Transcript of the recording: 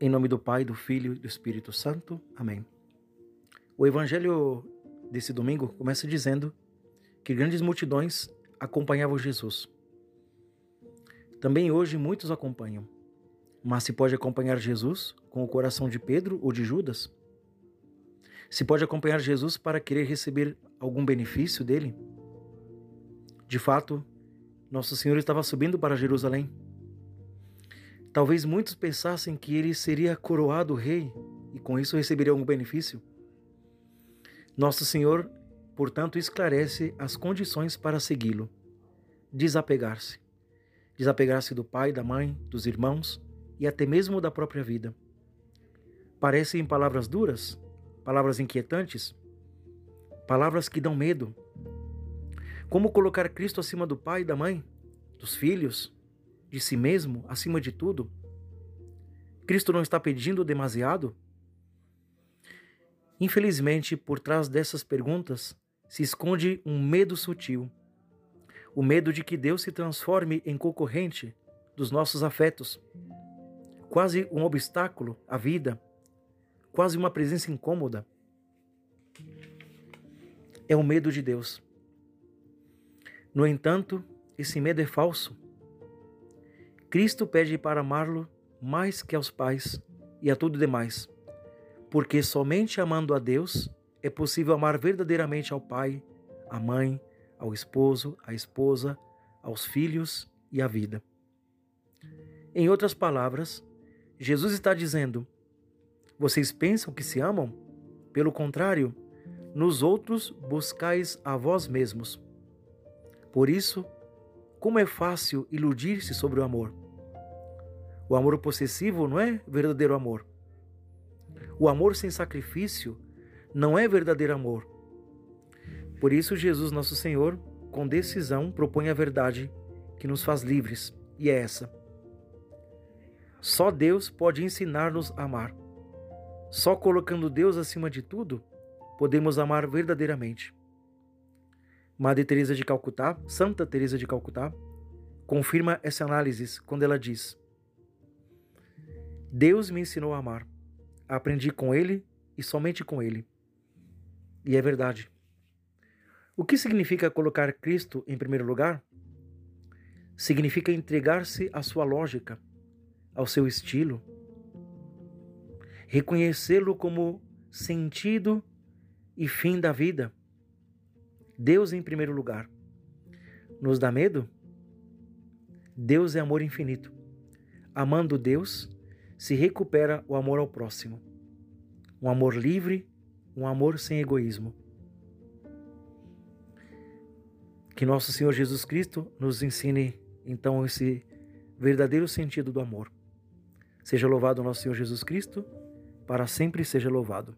Em nome do Pai, do Filho e do Espírito Santo. Amém. O evangelho desse domingo começa dizendo que grandes multidões acompanhavam Jesus. Também hoje muitos acompanham. Mas se pode acompanhar Jesus com o coração de Pedro ou de Judas? Se pode acompanhar Jesus para querer receber algum benefício dele? De fato, nosso Senhor estava subindo para Jerusalém Talvez muitos pensassem que ele seria coroado rei e com isso receberia algum benefício. Nosso Senhor, portanto, esclarece as condições para segui-lo. Desapegar-se. Desapegar-se do pai, da mãe, dos irmãos e até mesmo da própria vida. Parecem palavras duras, palavras inquietantes, palavras que dão medo. Como colocar Cristo acima do pai da mãe, dos filhos, de si mesmo acima de tudo? Cristo não está pedindo demasiado? Infelizmente, por trás dessas perguntas se esconde um medo sutil. O medo de que Deus se transforme em concorrente dos nossos afetos. Quase um obstáculo à vida, quase uma presença incômoda. É o medo de Deus. No entanto, esse medo é falso. Cristo pede para amá-lo mais que aos pais e a tudo demais, porque somente amando a Deus é possível amar verdadeiramente ao pai, à mãe, ao esposo, à esposa, aos filhos e à vida. Em outras palavras, Jesus está dizendo: Vocês pensam que se amam? Pelo contrário, nos outros buscais a vós mesmos. Por isso, como é fácil iludir-se sobre o amor. O amor possessivo não é verdadeiro amor. O amor sem sacrifício não é verdadeiro amor. Por isso, Jesus, nosso Senhor, com decisão, propõe a verdade que nos faz livres, e é essa. Só Deus pode ensinar-nos a amar. Só colocando Deus acima de tudo, podemos amar verdadeiramente. Madre Teresa de Calcutá, Santa Teresa de Calcutá, confirma essa análise quando ela diz: Deus me ensinou a amar. Aprendi com ele e somente com ele. E é verdade. O que significa colocar Cristo em primeiro lugar? Significa entregar-se à sua lógica, ao seu estilo, reconhecê-lo como sentido e fim da vida Deus em primeiro lugar. Nos dá medo? Deus é amor infinito. Amando Deus, se recupera o amor ao próximo. Um amor livre, um amor sem egoísmo. Que nosso Senhor Jesus Cristo nos ensine então esse verdadeiro sentido do amor. Seja louvado nosso Senhor Jesus Cristo, para sempre seja louvado.